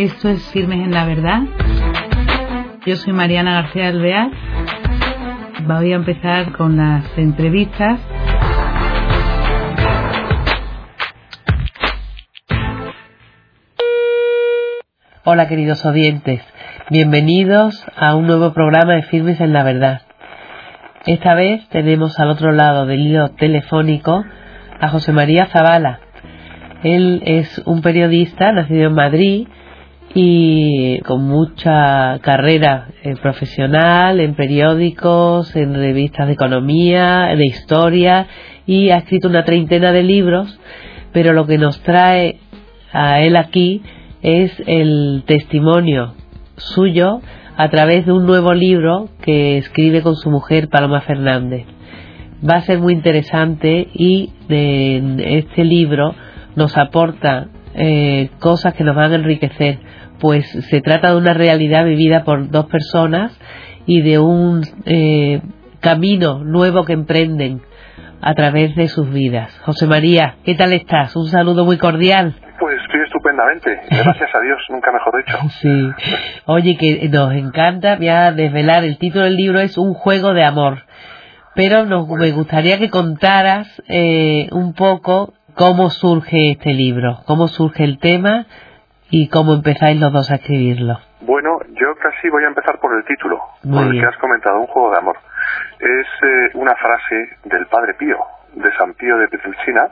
Esto es Firmes en la Verdad. Yo soy Mariana García Alvear. Voy a empezar con las entrevistas. Hola queridos oyentes, bienvenidos a un nuevo programa de Firmes en la Verdad. Esta vez tenemos al otro lado del hilo telefónico a José María Zavala. Él es un periodista nacido en Madrid y con mucha carrera eh, profesional en periódicos, en revistas de economía, de historia y ha escrito una treintena de libros, pero lo que nos trae a él aquí es el testimonio suyo a través de un nuevo libro que escribe con su mujer Paloma Fernández. Va a ser muy interesante y en este libro nos aporta eh, cosas que nos van a enriquecer, pues se trata de una realidad vivida por dos personas y de un eh, camino nuevo que emprenden a través de sus vidas. José María, ¿qué tal estás? Un saludo muy cordial. Pues estoy estupendamente, gracias a Dios, nunca mejor dicho. Sí, oye, que nos encanta, voy a desvelar, el título del libro es Un juego de amor, pero nos, me gustaría que contaras eh, un poco cómo surge este libro, cómo surge el tema y cómo empezáis los dos a escribirlo. Bueno, yo casi voy a empezar por el título, por el que has comentado, Un juego de amor. Es eh, una frase del Padre Pío, de San Pío de Pietrelcina,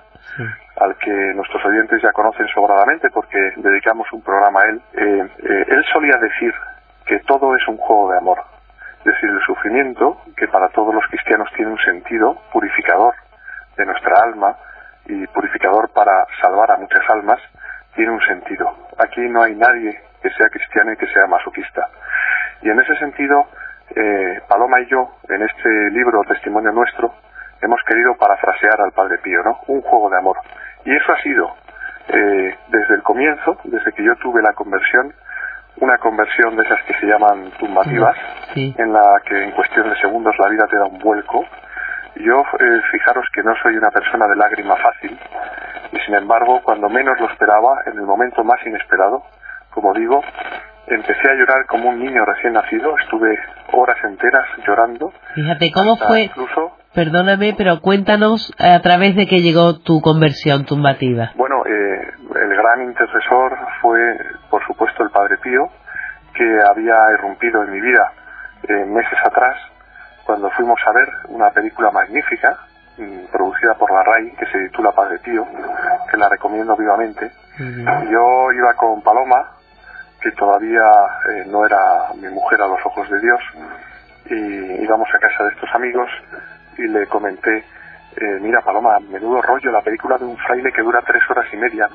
al que nuestros oyentes ya conocen sobradamente porque dedicamos un programa a él. Eh, eh, él solía decir que todo es un juego de amor, es decir, el sufrimiento, que para todos los cristianos tiene un sentido purificador de nuestra alma y purificador para salvar a muchas almas, tiene un sentido. Aquí no hay nadie que sea cristiano y que sea masoquista. Y en ese sentido, eh, Paloma y yo, en este libro Testimonio Nuestro, hemos querido parafrasear al Padre Pío, ¿no? Un juego de amor. Y eso ha sido, eh, desde el comienzo, desde que yo tuve la conversión, una conversión de esas que se llaman tumbativas, en la que en cuestión de segundos la vida te da un vuelco. Yo, eh, fijaros que no soy una persona de lágrima fácil, y sin embargo, cuando menos lo esperaba, en el momento más inesperado, como digo, empecé a llorar como un niño recién nacido, estuve horas enteras llorando. Fíjate, ¿cómo fue? Incluso, Perdóname, pero cuéntanos a través de qué llegó tu conversión tumbativa. Bueno, eh, el gran intercesor fue, por supuesto, el Padre Pío, que había irrumpido en mi vida eh, meses atrás, cuando fuimos a ver una película magnífica, mm, producida por la RAI, que se titula Padre Pío, que la recomiendo vivamente. Yo iba con Paloma, que todavía eh, no era mi mujer a los ojos de Dios, y íbamos a casa de estos amigos y le comenté, eh, mira Paloma, menudo rollo la película de un fraile que dura tres horas y media,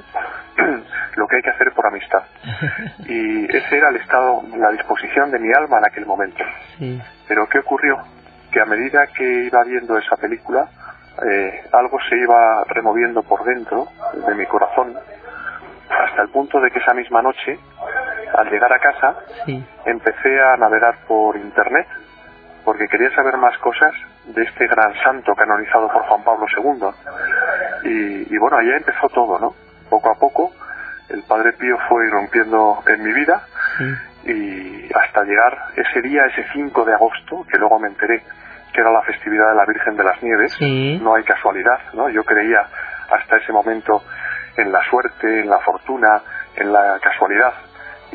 lo que hay que hacer por amistad. Y ese era el estado, la disposición de mi alma en aquel momento. Pero ¿qué ocurrió? Que a medida que iba viendo esa película, eh, algo se iba removiendo por dentro de mi corazón, hasta el punto de que esa misma noche, al llegar a casa, empecé a navegar por internet porque quería saber más cosas de este gran santo canonizado por Juan Pablo II. Y, bueno, allá empezó todo, ¿no? Poco a poco el Padre Pío fue irrumpiendo en mi vida y hasta llegar ese día, ese 5 de agosto, que luego me enteré que era la festividad de la Virgen de las Nieves, no hay casualidad, ¿no? Yo creía hasta ese momento en la suerte, en la fortuna, en la casualidad,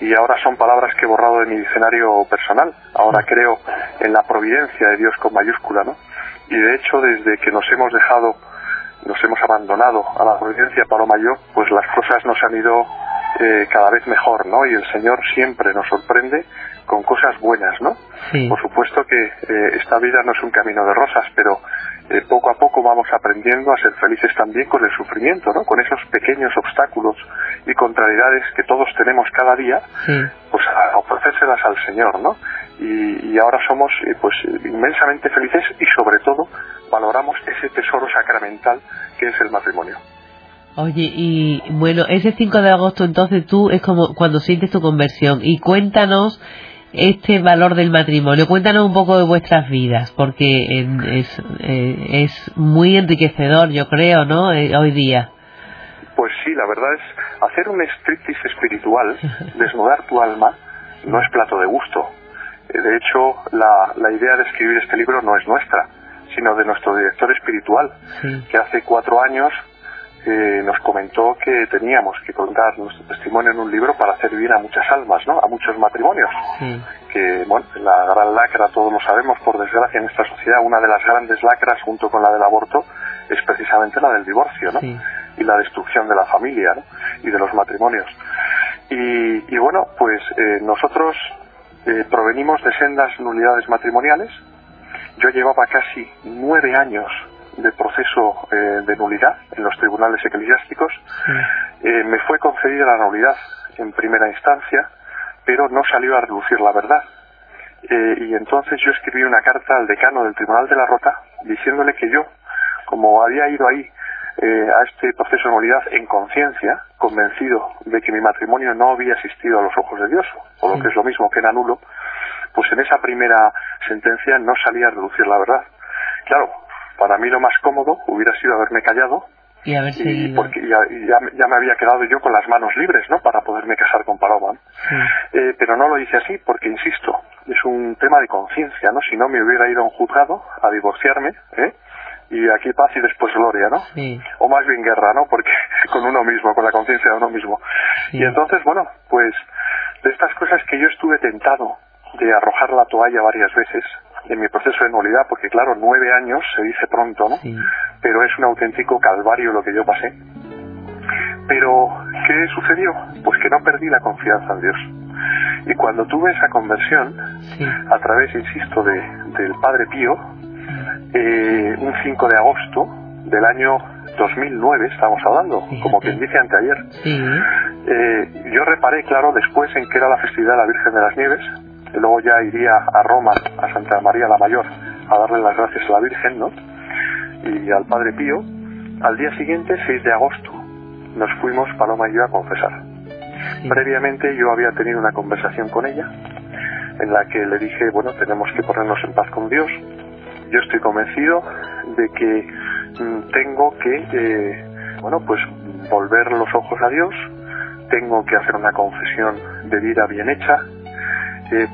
y ahora son palabras que he borrado de mi diccionario personal. Ahora creo en la providencia de Dios con mayúscula, ¿no? Y de hecho, desde que nos hemos dejado, nos hemos abandonado a la providencia Paloma y yo, pues las cosas nos han ido eh, cada vez mejor, ¿no? Y el Señor siempre nos sorprende con cosas buenas, ¿no? Por supuesto que eh, esta vida no es un camino de rosas, pero eh, poco a poco vamos aprendiendo a ser felices también con el sufrimiento, ¿no? Con esos pequeños obstáculos y contrariedades que todos tenemos cada día, pues a ofrecérselas al Señor, ¿no? Y, ahora somos eh, pues inmensamente felices y sobre todo valoramos ese tesoro sacramental que es el matrimonio. Oye, y bueno, ese 5 de agosto entonces tú es como cuando sientes tu conversión y cuéntanos este valor del matrimonio. Cuéntanos un poco de vuestras vidas, porque es, eh, es muy enriquecedor, yo creo, ¿no? Eh, hoy día. Pues sí, la verdad es hacer un striptease espiritual, desnudar tu alma, no es plato de gusto. Eh, de hecho, la, la idea de escribir este libro no es nuestra, sino de nuestro director espiritual, que hace cuatro años eh, nos comentó que teníamos que contar nuestro testimonio en un libro para hacer bien a muchas almas, ¿no? A muchos matrimonios. Que, bueno, la gran lacra, todos lo sabemos, por desgracia, en esta sociedad, una de las grandes lacras, junto con la del aborto, es precisamente la del divorcio, ¿no? Y la destrucción de la familia, ¿no? Y de los matrimonios. Y, y bueno, pues eh, nosotros eh, provenimos de sendas nulidades matrimoniales. Yo llevaba casi nueve años de proceso eh, de nulidad en los tribunales eclesiásticos. Eh, me fue concedida la nulidad en primera instancia, pero no salió a reducir la verdad. Eh, y entonces yo escribí una carta al decano del Tribunal de la Rota diciéndole que yo, como había ido ahí a este proceso de nulidad en conciencia, convencido de que mi matrimonio no había asistido a los ojos de Dios, o lo que es lo mismo que era nulo, pues en esa primera sentencia no salía a reducir la verdad. Claro, para mí lo más cómodo hubiera sido haberme callado y haber seguido. porque ya, ya, me había quedado yo con las manos libres no para poderme casar con Paloma eh, pero no lo hice así porque insisto es un tema de conciencia no si no me hubiera ido a un juzgado a divorciarme ¿eh? y aquí paz y después gloria, ¿no? O más bien guerra, ¿no? Porque con uno mismo, con la conciencia de uno mismo. Y entonces, bueno, pues de estas cosas que yo estuve tentado de arrojar la toalla varias veces, en mi proceso de nulidad, porque claro, nueve años se dice pronto, ¿no? Pero es un auténtico calvario lo que yo pasé. Pero, ¿qué sucedió? Pues que no perdí la confianza en Dios. Y cuando tuve esa conversión, a través, insisto, de, del Padre Pío, eh, un 5 de agosto del año 2009, estamos hablando, como quien dice anteayer, eh, yo reparé, claro, después en que era la festividad de la Virgen de las Nieves, luego ya iría a Roma, a Santa María la Mayor, a darle las gracias a la Virgen, ¿no? Y al Padre Pío. Al día siguiente, 6 de agosto, nos fuimos, Paloma y yo, a confesar. Previamente yo había tenido una conversación con ella, en la que le dije, bueno, tenemos que ponernos en paz con Dios. Yo estoy convencido de que mm, tengo que, eh, bueno, pues volver los ojos a Dios, tengo que hacer una confesión de vida bien hecha,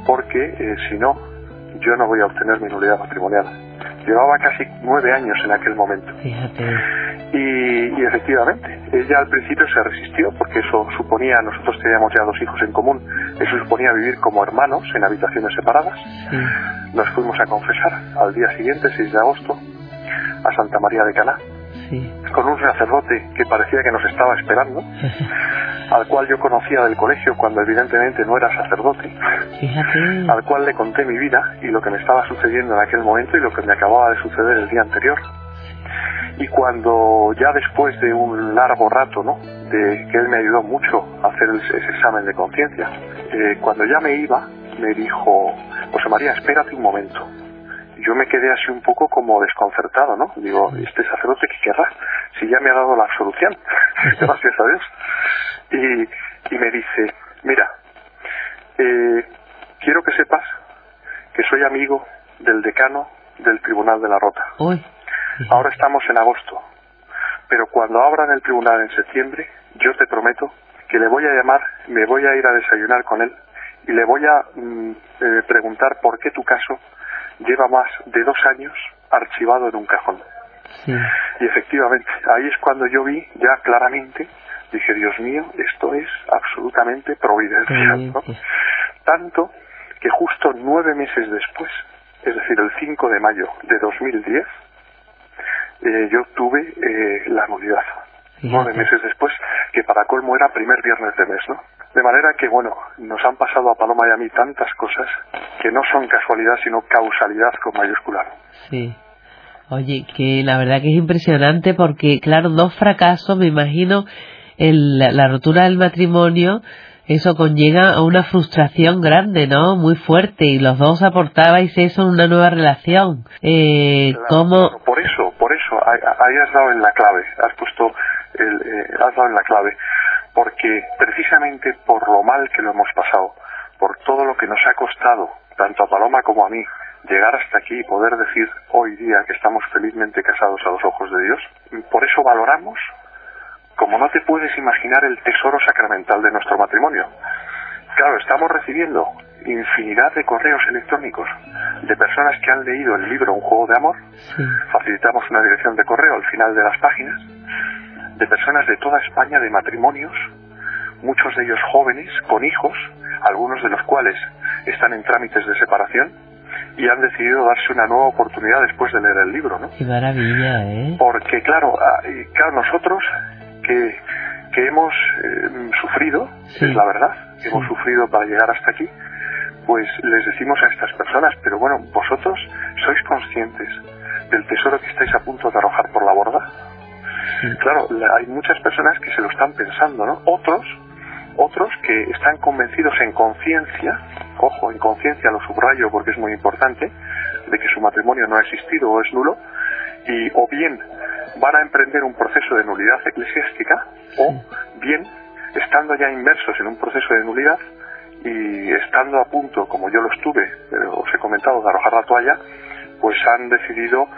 porque eh, si no, yo no voy a obtener mi nulidad matrimonial. Llevaba casi nueve años en aquel momento. Fíjate. Y, efectivamente, ella al principio se resistió porque eso suponía, nosotros teníamos ya dos hijos en común, eso suponía vivir como hermanos en habitaciones separadas. Nos fuimos a confesar al día siguiente, 6 de agosto, a Santa María de Caná, con un sacerdote que parecía que nos estaba esperando. al cual yo conocía del colegio cuando evidentemente no era sacerdote, al cual le conté mi vida y lo que me estaba sucediendo en aquel momento y lo que me acababa de suceder el día anterior. Y cuando ya después de un largo rato, ¿no? De que él me ayudó mucho a hacer ese examen de conciencia, eh, cuando ya me iba, me dijo, José María, espérate un momento. Yo me quedé así un poco como desconcertado, ¿no? Digo, ¿este sacerdote qué querrá? Si ya me ha dado la absolución, gracias a Dios y, me dice, mira, eh, quiero que sepas que soy amigo del decano del Tribunal de la Rota. Ahora estamos en agosto, pero cuando abran el tribunal en septiembre, yo te prometo que le voy a llamar, me voy a ir a desayunar con él y le voy a mm, eh, preguntar por qué tu caso lleva más de dos años archivado en un cajón. Y efectivamente, ahí es cuando yo vi ya claramente Dije, Dios mío, esto es absolutamente providencial. Tanto que justo nueve meses después, es decir, el 5 de mayo de 2010, eh, yo tuve eh, la nulidad. Nueve meses después, que para colmo era primer viernes de mes, ¿no? De manera que, bueno, nos han pasado a Paloma y a mí tantas cosas que no son casualidad, sino causalidad con mayúscula. Sí. Oye, que la verdad que es impresionante porque, claro, dos fracasos, me imagino, el, la rotura del matrimonio, eso conlleva a una frustración grande, ¿no? Muy fuerte y los dos aportabais eso en una nueva relación. Eh, ¿cómo... Por eso, por eso, ahí has dado en la clave, has puesto, el, eh, has dado en la clave, porque precisamente por lo mal que lo hemos pasado, por todo lo que nos ha costado, tanto a Paloma como a mí, llegar hasta aquí y poder decir hoy día que estamos felizmente casados a los ojos de Dios, por eso valoramos como no te puedes imaginar el tesoro sacramental de nuestro matrimonio. Claro, estamos recibiendo infinidad de correos electrónicos de personas que han leído el libro Un juego de amor. Facilitamos una dirección de correo al final de las páginas. De personas de toda España, de matrimonios, muchos de ellos jóvenes, con hijos, algunos de los cuales están en trámites de separación y han decidido darse una nueva oportunidad después de leer el libro, ¿no? Qué maravilla, ¿eh? Porque claro, ah, claro nosotros que, que hemos eh, sufrido, es la verdad, hemos sufrido para llegar hasta aquí, pues les decimos a estas personas, pero bueno, vosotros sois conscientes del tesoro que estáis a punto de arrojar por la borda. Claro, hay muchas personas que se lo están pensando, ¿no? Otros, otros que están convencidos en conciencia, ojo, en conciencia lo subrayo porque es muy importante, de que su matrimonio no ha existido o es nulo, y o bien van a emprender un proceso de nulidad eclesiástica, o bien, estando ya inmersos en un proceso de nulidad, y estando a punto, como yo lo estuve, os he comentado, de arrojar la toalla, pues han decidido,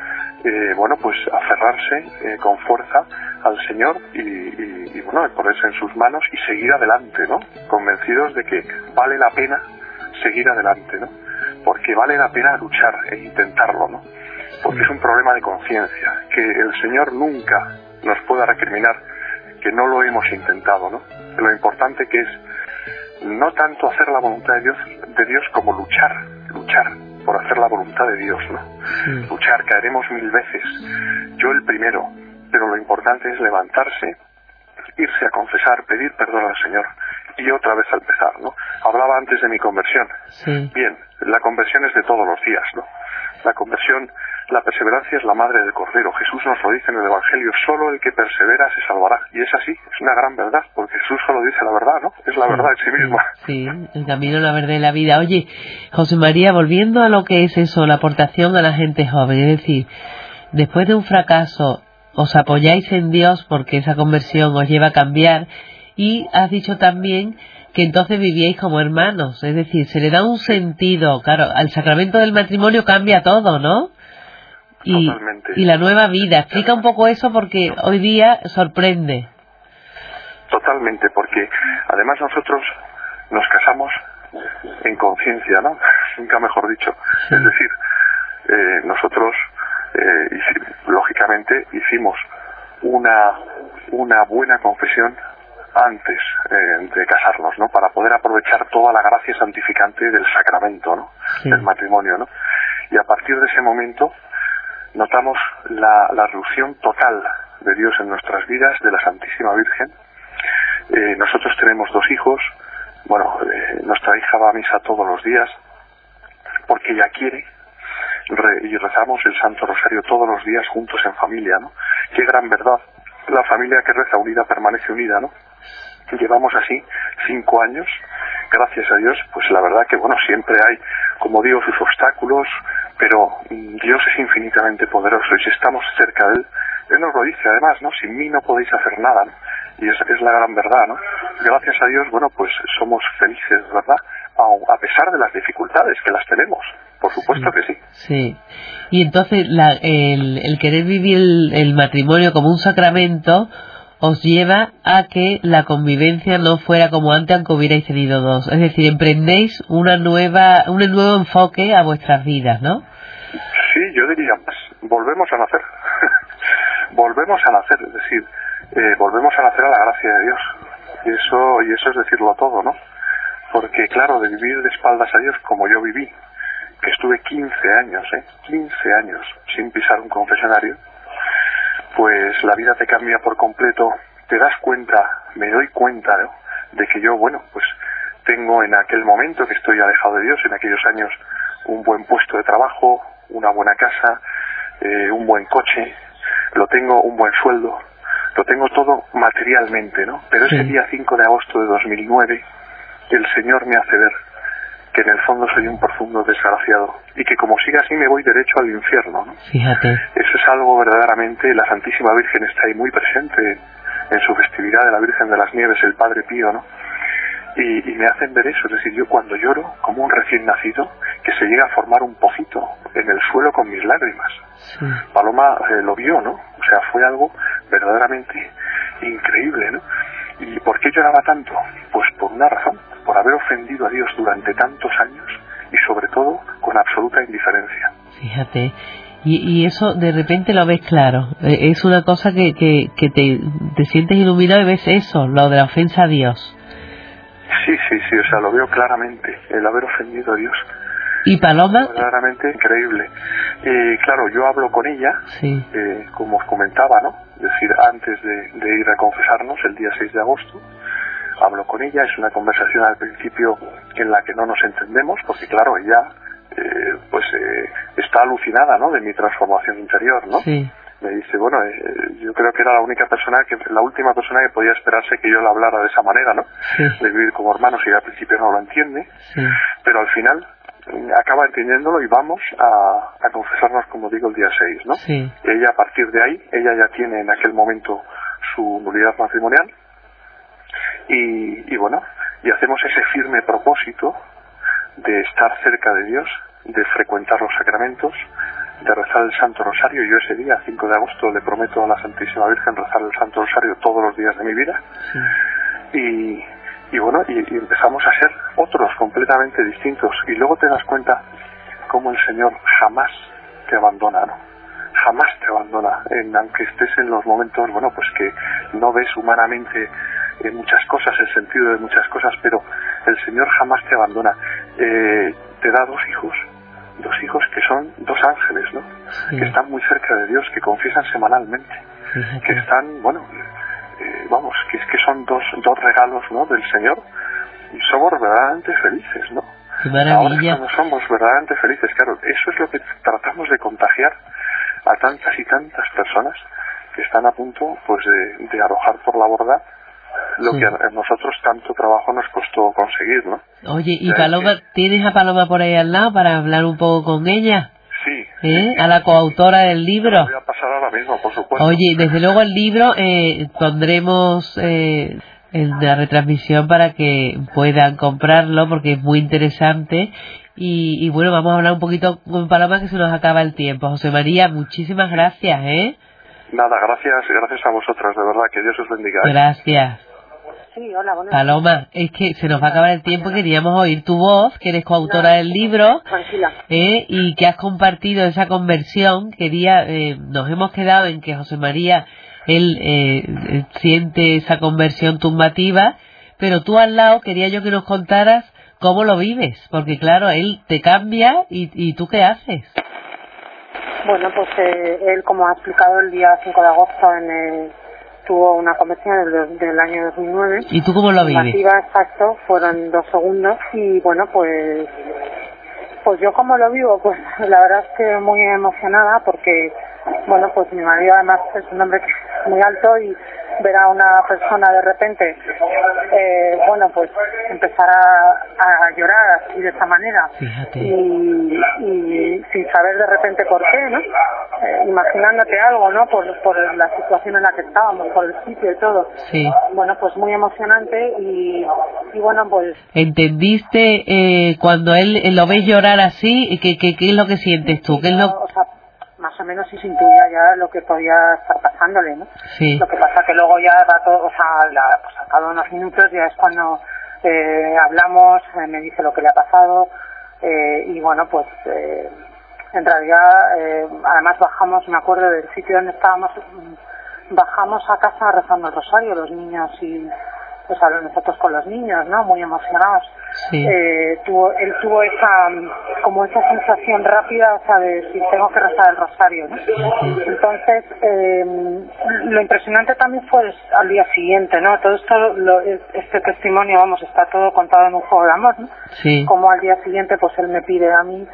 eh, bueno, pues aferrarse eh, con fuerza al Señor y, y, bueno, ponerse en sus manos y seguir adelante, ¿no? Convencidos de que vale la pena seguir adelante, ¿no? Porque vale la pena luchar e intentarlo, ¿no? Porque es un problema de conciencia, que el Señor nunca nos pueda recriminar que no lo hemos intentado, ¿no? Lo importante que es no tanto hacer la voluntad de Dios, de Dios como luchar, luchar por hacer la voluntad de Dios, ¿no? Luchar, caeremos mil veces, yo el primero, pero lo importante es levantarse, irse a confesar, pedir perdón al Señor y otra vez al empezar, ¿no? Hablaba antes de mi conversión. Bien, la conversión es de todos los días, ¿no? La conversión la perseverancia es la madre del Cordero. Jesús nos lo dice en el Evangelio, solo el que persevera se salvará. Y es así, es una gran verdad, porque Jesús solo dice la verdad, ¿no? Es la verdad en sí misma. Sí, el camino, la verdad y la vida. Oye, José María, volviendo a lo que es eso, la aportación a la gente joven, es decir, después de un fracaso, os apoyáis en Dios porque esa conversión os lleva a cambiar y has dicho también que entonces vivíais como hermanos, es decir, se le da un sentido, claro, al sacramento del matrimonio cambia todo, ¿no? Y, la nueva vida. Explica un poco eso porque hoy día sorprende. Totalmente, porque además nosotros nos casamos en conciencia, ¿no? Nunca mejor dicho. Es decir, eh, nosotros, eh, lógicamente, hicimos una, una buena confesión antes eh, de casarnos, ¿no? Para poder aprovechar toda la gracia santificante del sacramento, ¿no? Del matrimonio, ¿no? Y a partir de ese momento, notamos la, la reducción total de Dios en nuestras vidas, de la Santísima Virgen. Eh, nosotros tenemos dos hijos, bueno, eh, nuestra hija va a misa todos los días porque ella quiere y rezamos el Santo Rosario todos los días juntos en familia, ¿no? Qué gran verdad. La familia que reza unida permanece unida, ¿no? Llevamos así cinco años, gracias a Dios, pues la verdad que, bueno, siempre hay, como digo, sus obstáculos, pero mm, Dios es infinitamente poderoso y si estamos cerca de Él, Él nos lo dice además, ¿no? Sin mí no podéis hacer nada, ¿no? Y es, es la gran verdad, ¿no? Gracias a Dios, bueno, pues somos felices, ¿verdad? A, pesar de las dificultades que las tenemos, por supuesto que sí. Sí. Y entonces la, el, el, querer vivir el, el matrimonio como un sacramento os lleva a que la convivencia no fuera como antes aunque hubierais tenido dos. Es decir, emprendéis una nueva, un nuevo enfoque a vuestras vidas, ¿no? Sí, yo diría más. Volvemos a nacer. volvemos a nacer, es decir, eh, volvemos a nacer a la gracia de Dios. Y eso, y eso es decirlo todo, ¿no? Porque claro, de vivir de espaldas a Dios como yo viví, que estuve 15 años, ¿eh? 15 años sin pisar un confesionario, pues la vida te cambia por completo, te das cuenta, me doy cuenta de que yo, bueno, pues tengo en aquel momento que estoy alejado de Dios, en aquellos años, un buen puesto de trabajo, una buena casa, eh, un buen coche, lo tengo un buen sueldo, lo tengo todo materialmente, ¿no? Pero ese día 5 de agosto de 2009, el Señor me hace ver que en el fondo soy un profundo desgraciado y que como siga así me voy derecho al infierno. ¿no? Fíjate. Eso es algo verdaderamente, la Santísima Virgen está ahí muy presente en su festividad de la Virgen de las Nieves, el Padre Pío, ¿no? Y, me hacen ver eso, es decir, yo cuando lloro, como un recién nacido, que se llega a formar un pocito en el suelo con mis lágrimas. Paloma eh, lo vio, ¿no? O sea, fue algo verdaderamente increíble, ¿no? ¿Y por qué lloraba tanto? Pues por una razón, por haber ofendido a Dios durante tantos años y sobre todo con absoluta indiferencia. Fíjate, y, y eso de repente lo ves claro, e, es una cosa que, que, que te, te sientes iluminado y ves eso, lo de la ofensa a Dios. Sí, sí, sí, o sea, lo veo claramente, el haber ofendido a Dios. ¿Y Paloma? Claramente increíble. Eh, claro, yo hablo con ella, Sí, eh, como os comentaba, ¿no? Es decir, antes de, de ir a confesarnos, el día 6 de agosto, hablo con ella, es una conversación al principio en la que no nos entendemos, porque claro, ella eh, pues eh, está alucinada, ¿no? De mi transformación interior, ¿no? sí, me dice, bueno, eh, yo creo que era la única persona, que la última persona que podía esperarse que yo le hablara de esa manera, ¿no? sí, De vivir como hermanos y al principio no lo entiende, sí, pero al final acaba entendiéndolo y vamos a, a confesarnos, como digo, el día 6, ¿no? sí, Ella a partir de ahí, ella ya tiene en aquel momento su nulidad matrimonial y, y bueno, y hacemos ese firme propósito de estar cerca de Dios, de frecuentar los sacramentos, de rezar el Santo Rosario. Yo ese día, 5 de agosto, le prometo a la Santísima Virgen rezar el Santo Rosario todos los días de mi vida. sí. Y, y bueno, y, y empezamos a ser otros completamente distintos. Y luego te das cuenta cómo el Señor jamás te abandona, ¿no? Jamás te abandona, en, aunque estés en los momentos, bueno, pues que no ves humanamente eh, muchas cosas, el sentido de muchas cosas, pero el Señor jamás te abandona. Eh, te da dos hijos, dos hijos que son dos ángeles, ¿no? Sí. Que están muy cerca de Dios, que confiesan semanalmente, que están, bueno, eh, vamos, que es que son dos, dos regalos, ¿no? Del Señor y somos verdaderamente felices, ¿no? Ahora cuando somos verdaderamente felices, claro, eso es lo que tratamos de contagiar a tantas y tantas personas que están a punto, pues, de, de arrojar por la borda lo Sí. que a nosotros tanto trabajo nos costó conseguir, ¿no? Oye, ¿y Paloma, tienes a Paloma por ahí al lado para hablar un poco con ella? ¿Eh? A la coautora del libro. Lo voy a pasar ahora mismo, por supuesto. Oye, desde luego el libro eh, pondremos eh, en la retransmisión para que puedan comprarlo porque es muy interesante. Y, y bueno, vamos a hablar un poquito con Paloma que se nos acaba el tiempo. José María, muchísimas gracias, ¿eh? Nada, gracias, gracias a vosotros, de verdad, que Dios os bendiga. ¿eh? Gracias. Sí, hola, buenas Paloma, es que se nos va a acabar el tiempo. Queríamos oír tu voz, que eres coautora del libro. Tranquila. ¿eh? y que has compartido esa conversión. Quería, eh, nos hemos quedado en que José María, él eh, eh, siente esa conversión tumbativa, pero tú al lado quería yo que nos contaras cómo lo vives, porque claro, él te cambia y, y tú qué haces. Bueno, pues eh, él, como ha explicado, el día 5 de agosto en el- tuvo una conversión del, del año 2009. ¿Y tú cómo lo vives? Masiva, exacto, fueron dos segundos y bueno, pues pues yo como lo vivo, pues la verdad es que muy emocionada porque, bueno, pues mi marido además es un hombre que es muy alto y ver a una persona de repente, eh, bueno, pues empezar a, a llorar así de esta manera Fíjate. y, y sin saber de repente por qué, ¿no? Eh, imaginándote algo, ¿no? Por, por la situación en la que estábamos, por el sitio y todo. Sí. Bueno, pues muy emocionante y, y bueno, pues ¿Entendiste eh, cuando él lo ves llorar así? ¿Qué, qué, qué es lo que sientes tú? ¿Qué es lo... o sea, más o menos sí se intuía ya lo que podía estar pasándole, ¿no? Sí, Lo que pasa que luego ya rato, o sea, la, pues a cada unos minutos ya es cuando eh, hablamos, eh, me dice lo que le ha pasado eh, y bueno, pues eh, en realidad, eh, además bajamos, me acuerdo del sitio donde estábamos, bajamos a casa rezando el rosario, los niños y pues a nosotros con los niños, ¿no? Muy emocionados. sí. Eh, tuvo, él tuvo esa, como esa sensación rápida, o sea, de si tengo que rezar el rosario, ¿no? Entonces, eh, lo impresionante también fue al día siguiente, ¿no? Todo esto, lo- este testimonio, vamos, está todo contado en un juego de amor, ¿no? Sí, Como al día siguiente, pues él me pide a mí,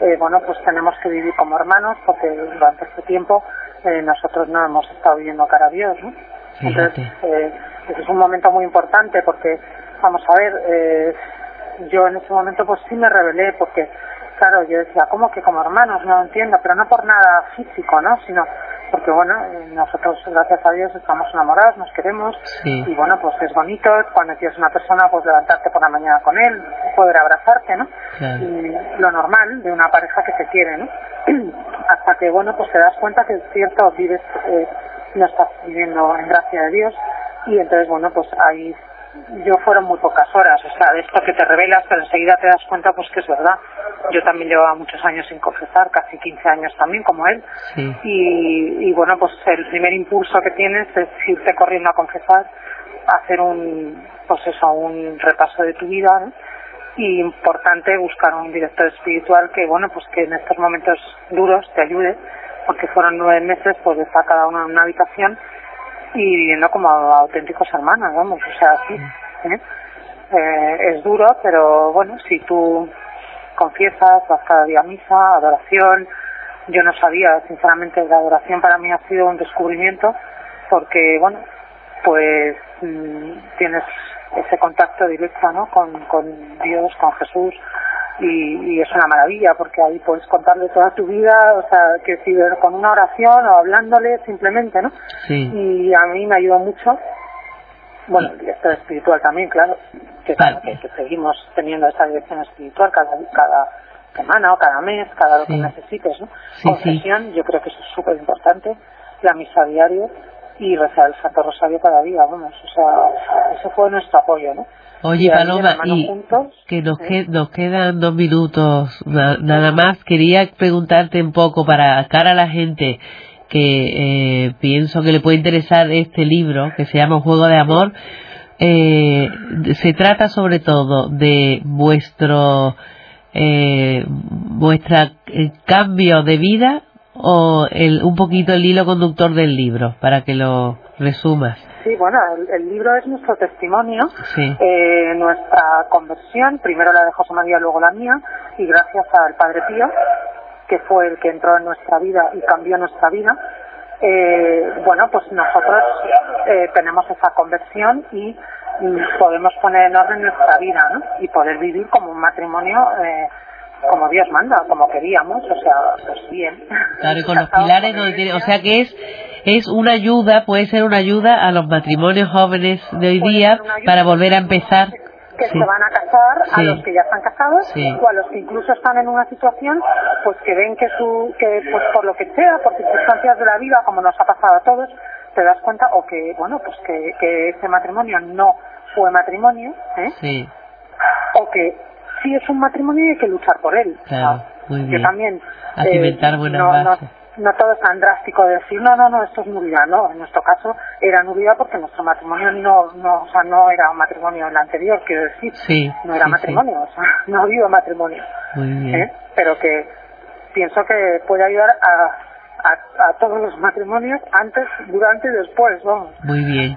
eh, bueno, pues tenemos que vivir como hermanos, porque durante este tiempo eh, nosotros no hemos estado viviendo cara a Dios, ¿no? Entonces, eh, es un momento muy importante porque, vamos a ver, eh, yo en ese momento pues sí me rebelé porque, claro, yo decía, ¿cómo que como hermanos? No lo entiendo, pero no por nada físico, ¿no? Sino porque, bueno, eh, nosotros, gracias a Dios, estamos enamorados, nos queremos Sí. y, bueno, pues es bonito cuando tienes una persona, pues levantarte por la mañana con él, poder abrazarte, ¿no? Claro. Y lo normal de una pareja que se quiere, ¿no? Hasta que, bueno, pues te das cuenta que es cierto, vives, eh, no estás viviendo en gracia de Dios y entonces, bueno, pues ahí yo fueron muy pocas horas, o sea, de esto que te revelas, pero enseguida te das cuenta pues que es verdad. Yo también llevaba muchos años sin confesar, casi 15 años también, como él. Y, y bueno, pues el primer impulso que tienes es irte corriendo a confesar, hacer un, pues eso, un repaso de tu vida, ¿no? y importante buscar un director espiritual que bueno pues que en estos momentos duros te ayude porque fueron nueve meses pues de estar cada uno en una habitación y viviendo como auténticos hermanos vamos o sea sí ¿eh? Eh, es duro pero bueno si tú confiesas vas cada día a misa adoración yo no sabía sinceramente la adoración para mí ha sido un descubrimiento porque bueno pues mm, tienes ese contacto directo ¿no? con, con Dios, con Jesús, y, y, es una maravilla porque ahí puedes contarle toda tu vida, o sea, que si con una oración o hablándole simplemente, ¿no? Sí. Y a mí me ayudó mucho. Bueno, el director espiritual también, claro, que, que, seguimos teniendo esa dirección espiritual cada, cada semana o cada mes, cada lo que necesites, ¿no? Sí, Confesión, yo creo que eso es súper importante, la misa diario, y rezar el Santo Rosario cada día, vamos, o sea, ese fue nuestro apoyo, ¿no? Oye, Paloma, y que nos, nos quedan dos minutos nada más. Quería preguntarte un poco para cara a la gente que eh, pienso que le puede interesar este libro que se llama Juego de Amor. Eh, se trata sobre todo de vuestro eh, vuestra eh, cambio de vida o el, un poquito el hilo conductor del libro para que lo resumas. Sí, bueno, el, libro es nuestro testimonio, eh, nuestra conversión, primero la de José María, luego la mía, y gracias al Padre Pío, que fue el que entró en nuestra vida y cambió nuestra vida, eh, bueno, pues nosotros eh, tenemos esa conversión y podemos poner en orden nuestra vida, ¿no? Y poder vivir como un matrimonio eh, como Dios manda, como queríamos, o sea, pues bien. Claro, y con los pilares donde tiene, o sea que es es una ayuda, puede ser una ayuda a los matrimonios jóvenes de hoy día para volver a empezar que se van a casar, a los que ya están casados o a los que incluso están en una situación pues que ven que su que pues por lo que sea, por circunstancias de la vida, como nos ha pasado a todos, te das cuenta o que bueno pues que, que ese matrimonio no fue matrimonio, ¿eh? Sí. o que sí es un matrimonio y hay que luchar por él. Claro, muy bien. Yo también. A cimentar eh, buenas no, bases. No, todo es tan drástico de decir, no, no, no, esto es nulidad, no. En nuestro caso era nulidad porque nuestro matrimonio no, no, o sea, no era un matrimonio en el anterior, quiero decir. Sí, no era matrimonio, o sea, no ha habido matrimonio. Muy bien. ¿eh? Pero que pienso que puede ayudar a a, todos los matrimonios antes, durante y después, vamos. Muy bien.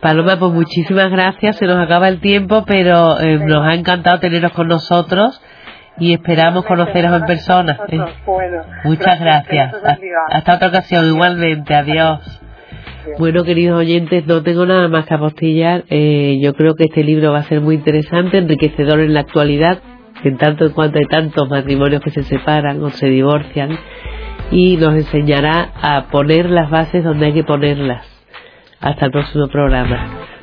Paloma, pues muchísimas gracias. Se nos acaba el tiempo, pero eh, nos ha encantado teneros con nosotros y esperamos conoceros en persona. ¿eh? Muchas gracias. Hasta, otra ocasión, igualmente. Adiós. Bueno, queridos oyentes, no tengo nada más que apostillar. Eh, yo creo que este libro va a ser muy interesante, enriquecedor en la actualidad, en tanto en cuanto hay tantos matrimonios que se separan o se divorcian y nos enseñará a poner las bases donde hay que ponerlas. Hasta el próximo programa.